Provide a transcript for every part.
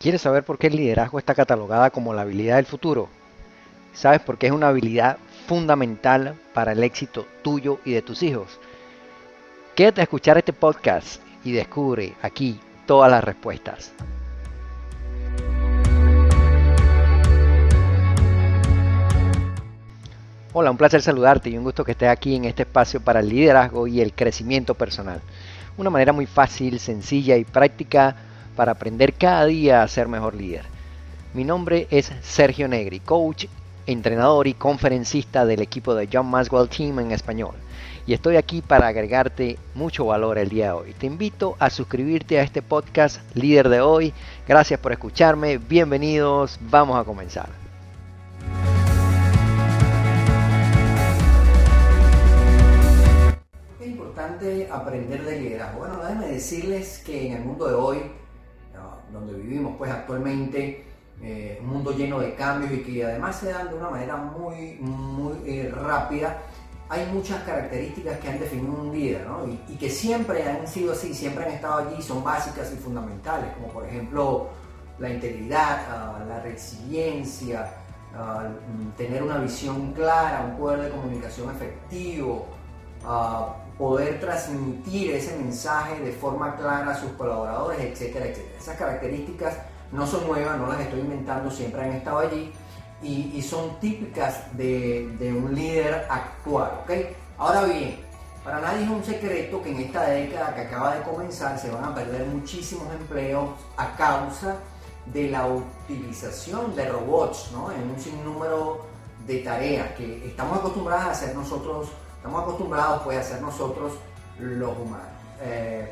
¿Quieres saber por qué el liderazgo está catalogada como la habilidad del futuro? ¿Sabes por qué es una habilidad fundamental para el éxito tuyo y de tus hijos? Quédate a escuchar este podcast y descubre aquí todas las respuestas. Hola, un placer saludarte y un gusto que estés aquí en este espacio para el liderazgo y el crecimiento personal. Una manera muy fácil, sencilla y práctica para aprender cada día a ser mejor líder. Mi nombre es Sergio Negri, coach, entrenador y conferencista del equipo de John Maswell Team en español. Y estoy aquí para agregarte mucho valor el día de hoy. Te invito a suscribirte a este podcast líder de hoy. Gracias por escucharme. Bienvenidos. Vamos a comenzar. Es importante aprender de liderazgo. Bueno, déjenme decirles que en el mundo de hoy donde vivimos pues actualmente, eh, un mundo lleno de cambios y que además se dan de una manera muy, muy eh, rápida, hay muchas características que han definido un líder ¿no? y, que siempre han sido así, siempre han estado allí, son básicas y fundamentales, como por ejemplo la integridad, ah, la resiliencia, ah, tener una visión clara, un poder de comunicación efectivo, uh, poder transmitir ese mensaje de forma clara a sus colaboradores, etcétera, etcétera. Esas características no son nuevas, no las estoy inventando, siempre han estado allí y, son típicas de, un líder actual. ¿okay? Ahora bien, para nadie es un secreto que en esta década que acaba de comenzar se van a perder muchísimos empleos a causa de la utilización de robots ¿no? en un sinnúmero de tareas que estamos acostumbrados a hacer nosotros Estamos acostumbrados pues, a ser nosotros los humanos. Eh,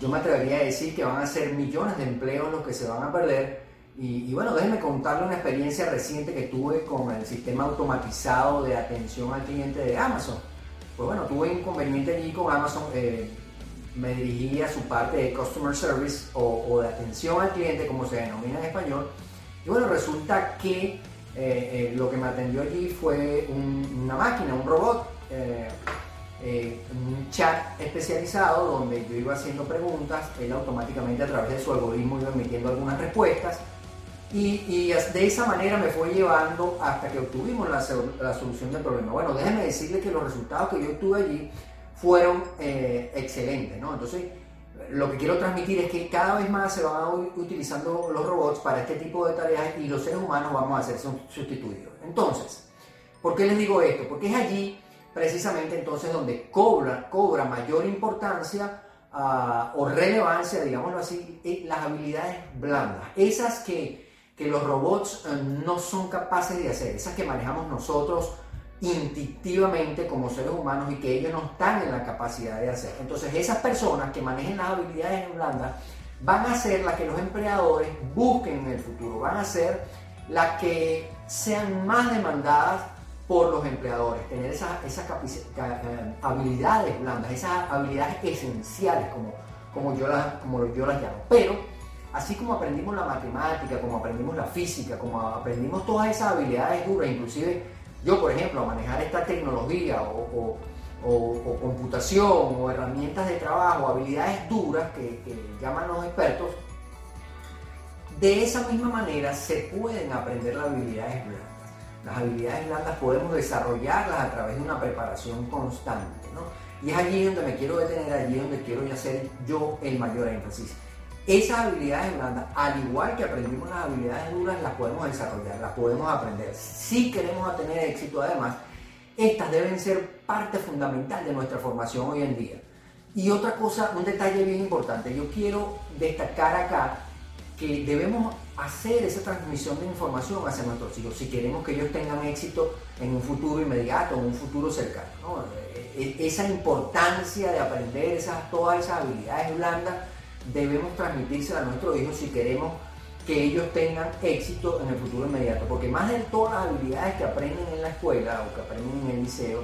yo me atrevería a decir que van a ser millones de empleos los que se van a perder. Y, bueno, déjenme contarle una experiencia reciente que tuve con el sistema automatizado de atención al cliente de Amazon. Pues bueno, tuve inconveniente allí con Amazon. Eh, me dirigí a su parte de Customer Service o, de atención al cliente, como se denomina en español. Y bueno, resulta que eh, lo que me atendió allí fue una máquina, un robot eh, eh, un chat especializado donde yo iba haciendo preguntas, él automáticamente a través de su algoritmo iba emitiendo algunas respuestas y, de esa manera me fue llevando hasta que obtuvimos la, solución del problema. Bueno, déjenme decirle que los resultados que yo obtuve allí fueron eh, excelentes, ¿no? Entonces, lo que quiero transmitir es que cada vez más se van utilizando los robots para este tipo de tareas y los seres humanos vamos a ser sustituidos. Entonces, ¿por qué les digo esto? Porque es allí precisamente entonces donde cobra, cobra mayor importancia ah, o relevancia, digámoslo así, las habilidades blandas, esas que, que los robots eh, no son capaces de hacer, esas que manejamos nosotros instintivamente como seres humanos y que ellos no están en la capacidad de hacer. Entonces esas personas que manejen las habilidades blandas van a ser las que los empleadores busquen en el futuro, van a ser las que sean más demandadas por los empleadores, tener esas, esas eh, habilidades blandas, esas habilidades esenciales, como, como, yo las, como yo las llamo. Pero, así como aprendimos la matemática, como aprendimos la física, como aprendimos todas esas habilidades duras, inclusive yo, por ejemplo, a manejar esta tecnología o, o, computación o herramientas de trabajo, habilidades duras que, que llaman los expertos, de esa misma manera se pueden aprender las habilidades blandas. Las habilidades blandas podemos desarrollarlas a través de una preparación constante. ¿no? Y es allí donde me quiero detener, allí donde quiero hacer yo el mayor énfasis. Esas habilidades blandas, al igual que aprendimos las habilidades duras, las podemos desarrollar, las podemos aprender. Si queremos tener éxito, además, estas deben ser parte fundamental de nuestra formación hoy en día. Y otra cosa, un detalle bien importante, yo quiero destacar acá que debemos hacer esa transmisión de información hacia nuestros hijos si queremos que ellos tengan éxito en un futuro inmediato, en un futuro cercano. E, e, esa importancia de aprender todas esas habilidades blandas debemos transmitirse a nuestros hijos si queremos que ellos tengan éxito en el futuro inmediato. Porque más de todas las habilidades que aprenden en la escuela o que aprenden en el liceo,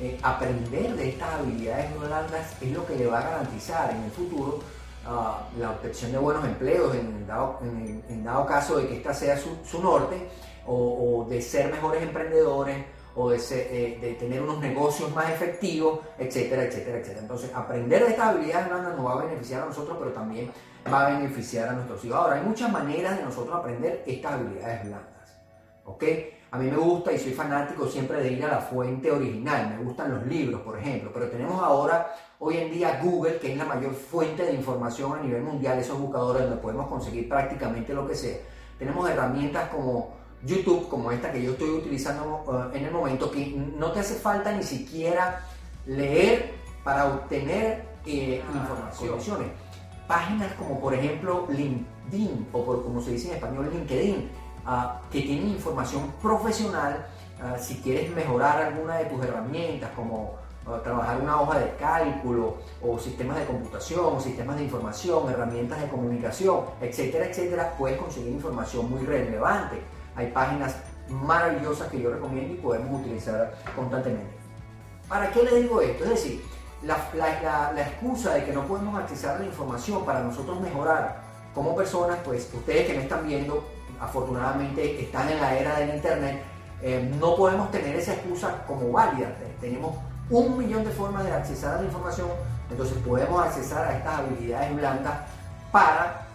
eh, aprender de estas habilidades blandas es lo que le va a garantizar en el futuro la obtención de buenos empleos en dado, en, dado caso de que esta sea su, norte, o, de ser mejores emprendedores, o de, eh, de, tener unos negocios más efectivos, etcétera, etcétera, etcétera. Entonces, aprender de estas habilidades blandas nos va a beneficiar a nosotros, pero también va a beneficiar a nuestros hijos. Ahora, hay muchas maneras de nosotros aprender estas habilidades blandas. ¿Ok? A mí me gusta y soy fanático siempre de ir a la fuente original. Me gustan los libros, por ejemplo. Pero tenemos ahora, hoy en día, Google, que es la mayor fuente de información a nivel mundial, esos buscadores donde podemos conseguir prácticamente lo que sea. Tenemos herramientas como YouTube, como esta que yo estoy utilizando uh, en el momento, que no te hace falta ni siquiera leer para obtener eh, ah, informaciones. Páginas como por ejemplo LinkedIn o por como se dice en español LinkedIn, ah, que tienen información profesional ah, si quieres mejorar alguna de tus herramientas como trabajar una hoja de cálculo o sistemas de computación, sistemas de información, herramientas de comunicación, etcétera, etcétera, puedes conseguir información muy relevante. Hay páginas maravillosas que yo recomiendo y podemos utilizar constantemente. ¿Para qué le digo esto? Es decir, la, excusa de que no podemos acceder a la información para nosotros mejorar como personas, pues ustedes que me están viendo, afortunadamente están en la era del Internet, eh, no podemos tener esa excusa como válida. Tenemos un millón de formas de acceder a la información, entonces podemos acceder a estas habilidades blandas para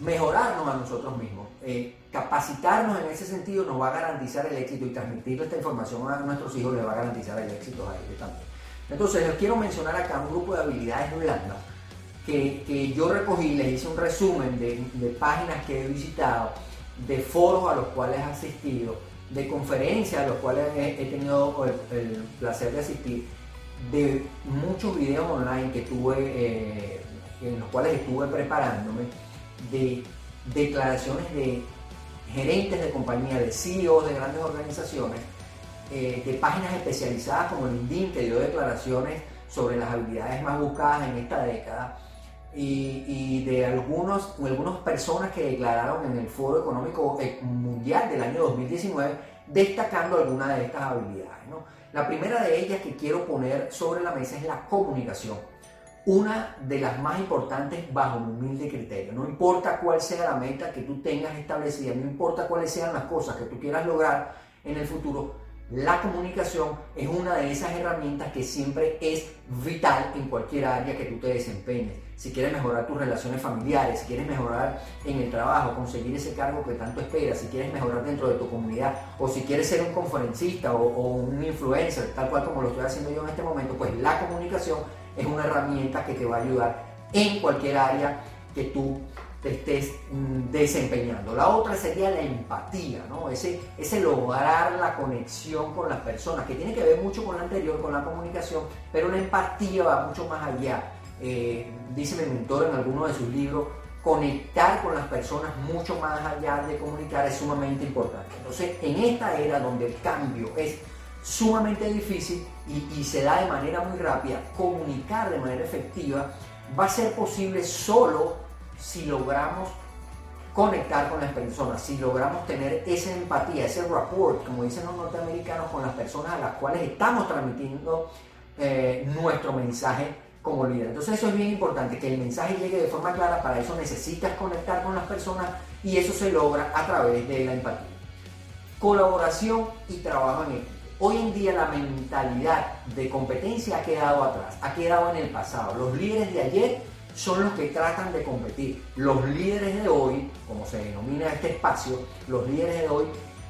mejorarnos a nosotros mismos. Eh, capacitarnos en ese sentido nos va a garantizar el éxito y transmitir esta información a nuestros hijos les va a garantizar el éxito a ellos también. Entonces, les quiero mencionar acá un grupo de habilidades blandas que, yo recogí, les hice un resumen de, páginas que he visitado, de foros a los cuales he asistido, de conferencias a los cuales he, tenido el, placer de asistir, de muchos videos online que tuve, eh, en los cuales estuve preparándome, de declaraciones de gerentes de compañía, de CEOs de grandes organizaciones, eh, de páginas especializadas como LinkedIn que dio declaraciones sobre las habilidades más buscadas en esta década y, de algunos, algunas personas que declararon en el Foro Económico eh, Mundial del año 2019 destacando algunas de estas habilidades. La primera de ellas que quiero poner sobre la mesa es la comunicación. Una de las más importantes bajo un humilde criterio. No importa cuál sea la meta que tú tengas establecida, no importa cuáles sean las cosas que tú quieras lograr en el futuro, la comunicación es una de esas herramientas que siempre es vital en cualquier área que tú te desempeñes. Si quieres mejorar tus relaciones familiares, si quieres mejorar en el trabajo, conseguir ese cargo que tanto esperas, si quieres mejorar dentro de tu comunidad o si quieres ser un conferencista o, un influencer, tal cual como lo estoy haciendo yo en este momento, pues la comunicación es una herramienta que te va a ayudar en cualquier área que tú te estés mm, desempeñando. La otra sería la empatía, ¿no? Ese, lograr la conexión con las personas, que tiene que ver mucho con la anterior, con la comunicación, pero la empatía va mucho más allá. Eh, dice mi mentor en alguno de sus libros, conectar con las personas mucho más allá de comunicar es sumamente importante. Entonces, en esta era donde el cambio es sumamente difícil y, y se da de manera muy rápida, comunicar de manera efectiva va a ser posible solo si logramos conectar con las personas, si logramos tener esa empatía, ese rapport, como dicen los norteamericanos, con las personas a las cuales estamos transmitiendo eh, nuestro mensaje como líder. Entonces eso es bien importante, que el mensaje llegue de forma clara, para eso necesitas conectar con las personas y eso se logra a través de la empatía. Colaboración y trabajo en equipo. Hoy en día la mentalidad de competencia ha quedado atrás, ha quedado en el pasado. Los líderes de ayer son los que tratan de competir. Los líderes de hoy, como se denomina este espacio, los líderes de hoy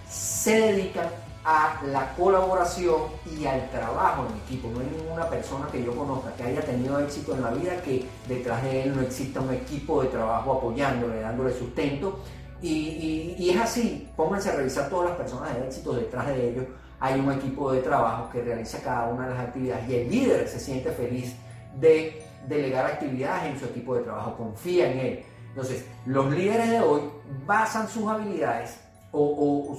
se dedican a la colaboración y al trabajo en equipo. No hay ninguna persona que yo conozca que haya tenido éxito en la vida que detrás de él no exista un equipo de trabajo apoyándole, dándole sustento. Y, es así, pónganse a revisar todas las personas de éxito, detrás de ellos hay un equipo de trabajo que realiza cada una de las actividades y el líder se siente feliz de delegar actividades en su equipo de trabajo, confía en él. Entonces, los líderes de hoy basan sus habilidades o,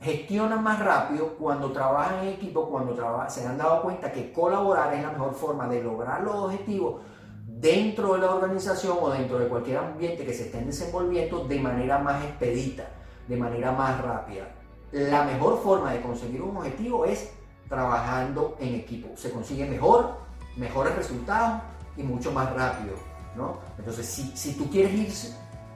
gestionan más rápido cuando trabajan en equipo, cuando se han dado cuenta que colaborar es la mejor forma de lograr los objetivos dentro de la organización o dentro de cualquier ambiente que se estén desenvolviendo de manera más expedita, de manera más rápida. La mejor forma de conseguir un objetivo es trabajando en equipo. Se consigue mejor, mejores resultados y mucho más rápido. ¿no? Entonces, si, si tú quieres ir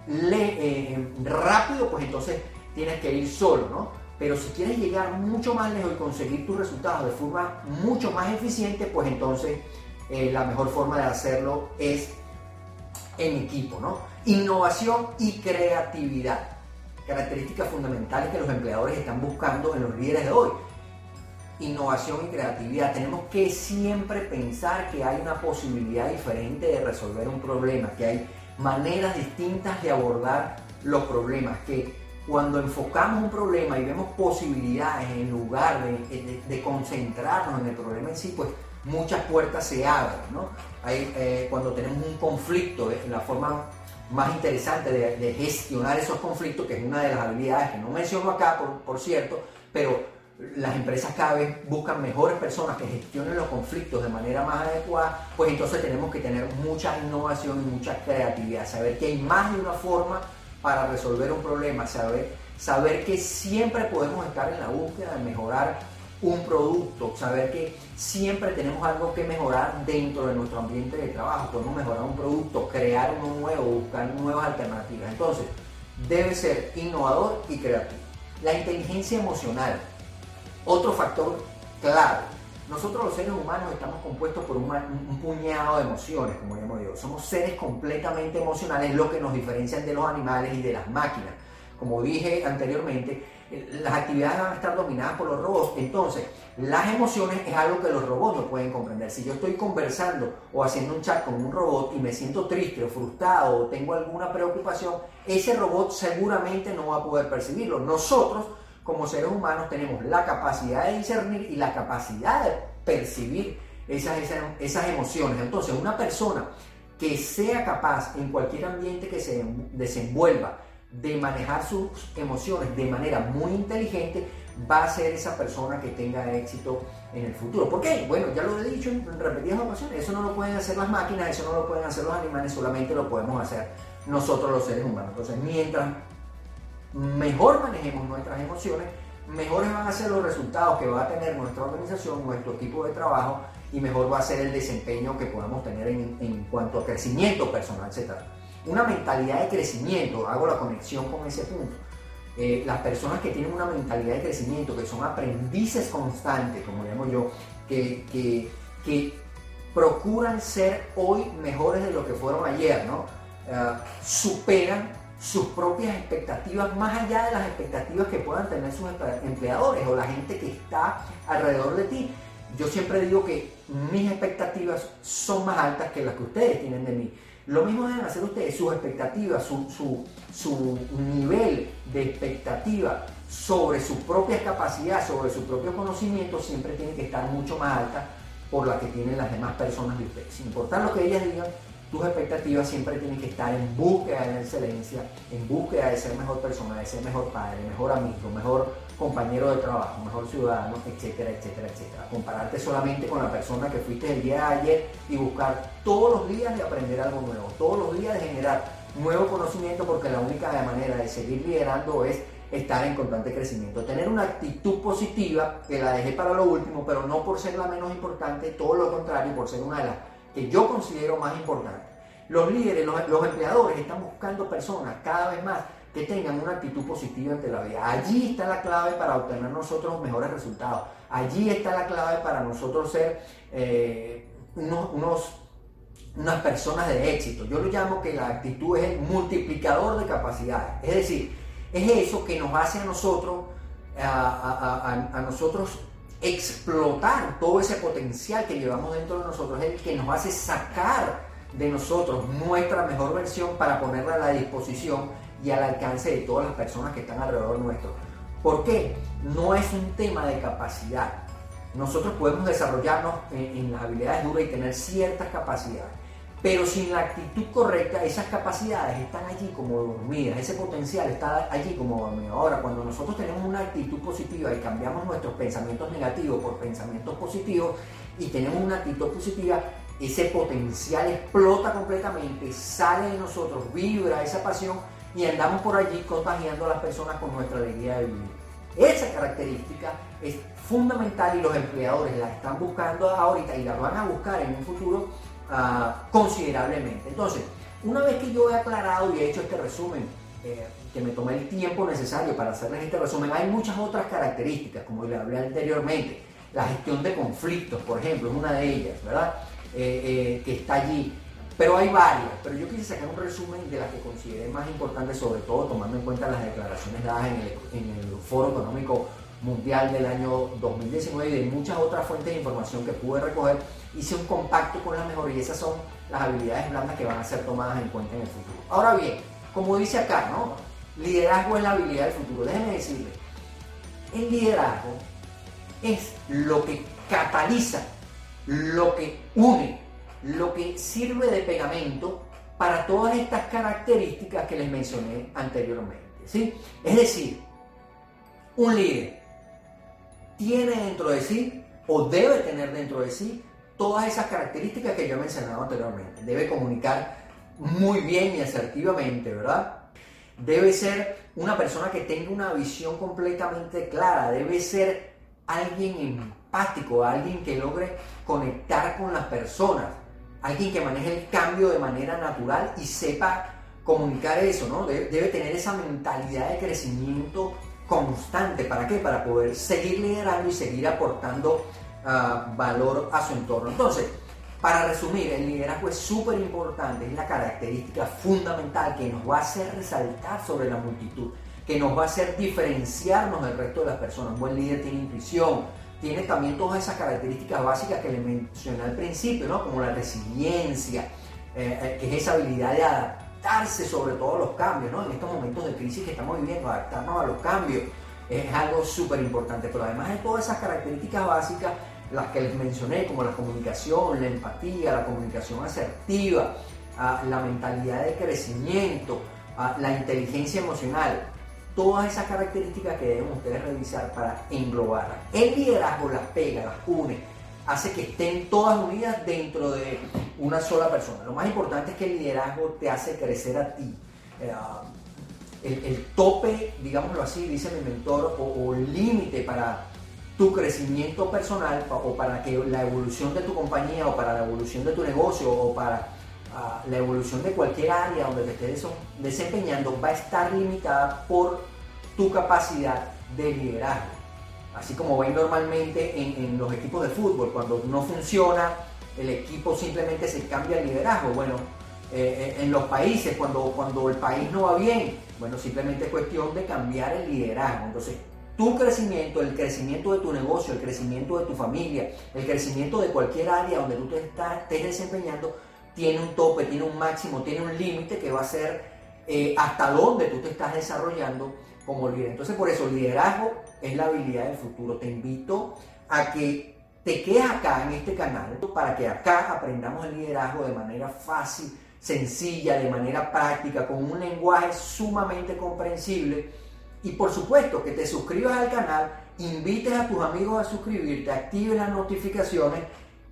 eh, rápido, pues entonces tienes que ir solo. ¿no? Pero si quieres llegar mucho más lejos y conseguir tus resultados de forma mucho más eficiente, pues entonces eh, la mejor forma de hacerlo es en equipo. ¿no? Innovación y creatividad. Características fundamentales que los empleadores están buscando en los líderes de hoy. Innovación y creatividad. Tenemos que siempre pensar que hay una posibilidad diferente de resolver un problema, que hay maneras distintas de abordar los problemas, que cuando enfocamos un problema y vemos posibilidades en lugar de, concentrarnos en el problema en sí, pues muchas puertas se abren. ¿no? Eh, cuando tenemos un conflicto, la forma más interesante de, gestionar esos conflictos, que es una de las habilidades que no menciono acá, por, por cierto, pero las empresas cada vez buscan mejores personas que gestionen los conflictos de manera más adecuada, pues entonces tenemos que tener mucha innovación y mucha creatividad, saber que hay más de una forma para resolver un problema, saber, saber que siempre podemos estar en la búsqueda de mejorar un producto, saber que siempre tenemos algo que mejorar dentro de nuestro ambiente de trabajo, podemos mejorar un producto, crear uno nuevo, buscar nuevas alternativas. Entonces, debe ser innovador y creativo. La inteligencia emocional, otro factor clave. Nosotros los seres humanos estamos compuestos por un, puñado de emociones, como llamo yo. Somos seres completamente emocionales, lo que nos diferencian de los animales y de las máquinas. Como dije anteriormente, las actividades van a estar dominadas por los robots. Entonces, las emociones es algo que los robots no pueden comprender. Si yo estoy conversando o haciendo un chat con un robot y me siento triste o frustrado o tengo alguna preocupación, ese robot seguramente no va a poder percibirlo. Nosotros, como seres humanos, tenemos la capacidad de discernir y la capacidad de percibir esas, esas, emociones. Entonces, una persona que sea capaz en cualquier ambiente que se desenvuelva, de manejar sus emociones de manera muy inteligente, va a ser esa persona que tenga éxito en el futuro. ¿Por qué? Bueno, ya lo he dicho en repetidas ocasiones, eso no lo pueden hacer las máquinas, eso no lo pueden hacer los animales, solamente lo podemos hacer nosotros los seres humanos. Entonces, mientras mejor manejemos nuestras emociones, mejores van a ser los resultados que va a tener nuestra organización, nuestro equipo de trabajo y mejor va a ser el desempeño que podamos tener en, cuanto a crecimiento personal, etc una mentalidad de crecimiento, hago la conexión con ese punto. Eh, las personas que tienen una mentalidad de crecimiento, que son aprendices constantes, como llamo yo, que, que, procuran ser hoy mejores de lo que fueron ayer, ¿no? Eh, superan sus propias expectativas más allá de las expectativas que puedan tener sus empleadores o la gente que está alrededor de ti. Yo siempre digo que mis expectativas son más altas que las que ustedes tienen de mí. Lo mismo deben hacer ustedes, sus expectativas, su, su, nivel de expectativa sobre su propia capacidad, sobre su propio conocimiento, siempre tiene que estar mucho más alta por la que tienen las demás personas de ustedes. Sin importar lo que ellas digan, tus expectativas siempre tienen que estar en búsqueda de la excelencia, en búsqueda de ser mejor persona, de ser mejor padre, mejor amigo, mejor compañero de trabajo, mejor ciudadano, etcétera, etcétera, etcétera. Compararte solamente con la persona que fuiste el día de ayer y buscar todos los días de aprender algo nuevo, todos los días de generar nuevo conocimiento porque la única manera de seguir liderando es estar en constante crecimiento. Tener una actitud positiva, que la dejé para lo último, pero no por ser la menos importante, todo lo contrario, por ser una de las que yo considero más importante. Los líderes, los, empleadores están buscando personas cada vez más que tengan una actitud positiva ante la vida. Allí está la clave para obtener nosotros mejores resultados. Allí está la clave para nosotros ser eh, unos, unas personas de éxito. Yo lo llamo que la actitud es el multiplicador de capacidades. Es decir, es eso que nos hace a nosotros, a nosotros explotar todo ese potencial que llevamos dentro de nosotros, es el que nos hace sacar de nosotros nuestra mejor versión para ponerla a la disposición y al alcance de todas las personas que están alrededor nuestro. ¿Por qué? No es un tema de capacidad. Nosotros podemos desarrollarnos en, en las habilidades duras y tener ciertas capacidades pero sin la actitud correcta, esas capacidades están allí como dormidas, ese potencial está allí como dormido. Ahora, cuando nosotros tenemos una actitud positiva y cambiamos nuestros pensamientos negativos por pensamientos positivos y tenemos una actitud positiva, ese potencial explota completamente, sale de nosotros, vibra esa pasión y andamos por allí contagiando a las personas con nuestra alegría de vivir. Esa característica es fundamental y los empleadores la están buscando ahorita y la van a buscar en un futuro considerablemente. Entonces, una vez que yo he aclarado y he hecho este resumen, eh, que me tomé el tiempo necesario para hacerles este resumen, hay muchas otras características, como le hablé anteriormente. La gestión de conflictos, por ejemplo, es una de ellas, ¿verdad? Eh, eh, que está allí. Pero hay varias, pero yo quise sacar un resumen de las que consideré más importantes, sobre todo tomando en cuenta las declaraciones dadas en el, en el Foro Económico Mundial del año 2019 y de muchas otras fuentes de información que pude recoger, hice un compacto con las mejores y esas son las habilidades blandas que van a ser tomadas en cuenta en el futuro. Ahora bien, como dice acá, ¿no? Liderazgo es la habilidad del futuro. Déjenme decirle, el liderazgo es lo que cataliza, lo que une, lo que sirve de pegamento para todas estas características que les mencioné anteriormente. ¿sí? Es decir, un líder tiene dentro de sí o debe tener dentro de sí todas esas características que yo he mencionado anteriormente. Debe comunicar muy bien y asertivamente, ¿verdad? Debe ser una persona que tenga una visión completamente clara, debe ser alguien empático, alguien que logre conectar con las personas, alguien que maneje el cambio de manera natural y sepa comunicar eso, ¿no? Debe, tener esa mentalidad de crecimiento constante. ¿Para qué? Para poder seguir liderando y seguir aportando ah, valor a su entorno. Entonces, para resumir, el liderazgo es súper importante, es la característica fundamental que nos va a hacer resaltar sobre la multitud, que nos va a hacer diferenciarnos del resto de las personas. Un buen líder tiene intuición, tiene también todas esas características básicas que le mencioné al principio, ¿no? como la resiliencia, eh, eh, que es esa habilidad de adaptarse sobre todos los cambios, ¿no? en estos momentos de crisis que estamos viviendo, adaptarnos a los cambios es algo súper importante, pero además de todas esas características básicas, las que les mencioné, como la comunicación, la empatía, la comunicación asertiva, ah, la mentalidad de crecimiento, ah, la inteligencia emocional, todas esas características que deben ustedes revisar para englobarlas. El liderazgo las pega, las une, hace que estén todas unidas dentro de una sola persona. Lo más importante es que el liderazgo te hace crecer a ti. Eh, ah, el, tope, digámoslo así, dice mi mentor, o, límite para tu crecimiento personal o para que la evolución de tu compañía o para la evolución de tu negocio o para ah, la evolución de cualquier área donde te estés desempeñando va a estar limitada por tu capacidad de liderazgo. Así como ven normalmente en, los equipos de fútbol, cuando no funciona, el equipo simplemente se cambia el liderazgo. Bueno, eh, eh, en los países, cuando, cuando el país no va bien, bueno, simplemente es cuestión de cambiar el liderazgo. Entonces, tu crecimiento, el crecimiento de tu negocio, el crecimiento de tu familia, el crecimiento de cualquier área donde tú te estás, estés desempeñando, tiene un tope, tiene un máximo, tiene un límite que va a ser eh, hasta dónde tú te estás desarrollando como líder. Entonces, por eso, liderazgo es la habilidad del futuro. Te invito a que te quedes acá en este canal para que acá aprendamos el liderazgo de manera fácil, sencilla, de manera práctica, con un lenguaje sumamente comprensible y por supuesto que te suscribas al canal, invites a tus amigos a suscribirte, actives las notificaciones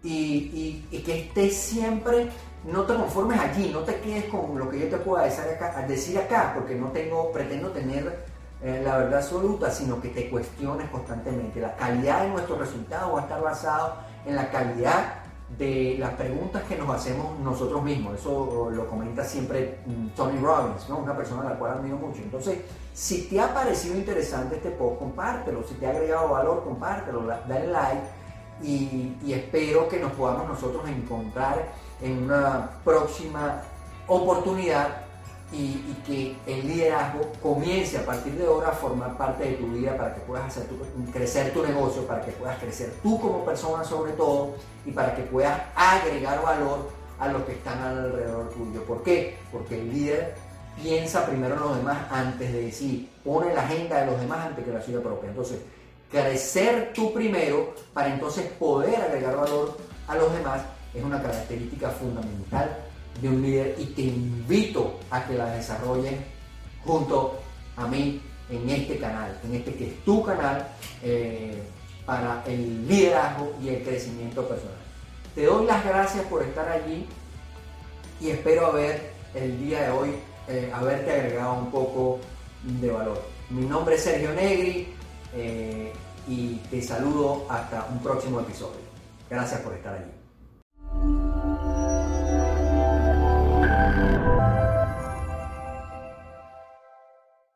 y, que estés siempre, no te conformes allí, no te quedes con lo que yo te pueda decir acá, decir acá porque no tengo, pretendo tener eh, la verdad absoluta, sino que te cuestiones constantemente. La calidad de nuestros resultados va a estar basado en la calidad de las preguntas que nos hacemos nosotros mismos. Eso lo comenta siempre mm, Tony Robbins, ¿no? una persona a la cual admiro mucho. Entonces, si te ha parecido interesante este post, compártelo. Si te ha agregado valor, compártelo, dale like. Y, y espero que nos podamos nosotros encontrar en una próxima oportunidad y, que el liderazgo comience a partir de ahora a formar parte de tu vida para que puedas hacer crecer tu negocio, para que puedas crecer tú como persona sobre todo y para que puedas agregar valor a los que están alrededor tuyo. ¿Por qué? Porque el líder piensa primero en los demás antes de decir, pone la agenda de los demás antes que la suya propia. Entonces, crecer tú primero para entonces poder agregar valor a los demás es una característica fundamental de un líder y te invito a que la desarrollen junto a mí en este canal, en este que es tu canal eh, para el liderazgo y el crecimiento personal. Te doy las gracias por estar allí y espero haber el día de hoy eh, haberte agregado un poco de valor. Mi nombre es Sergio Negri eh, y te saludo hasta un próximo episodio. Gracias por estar allí.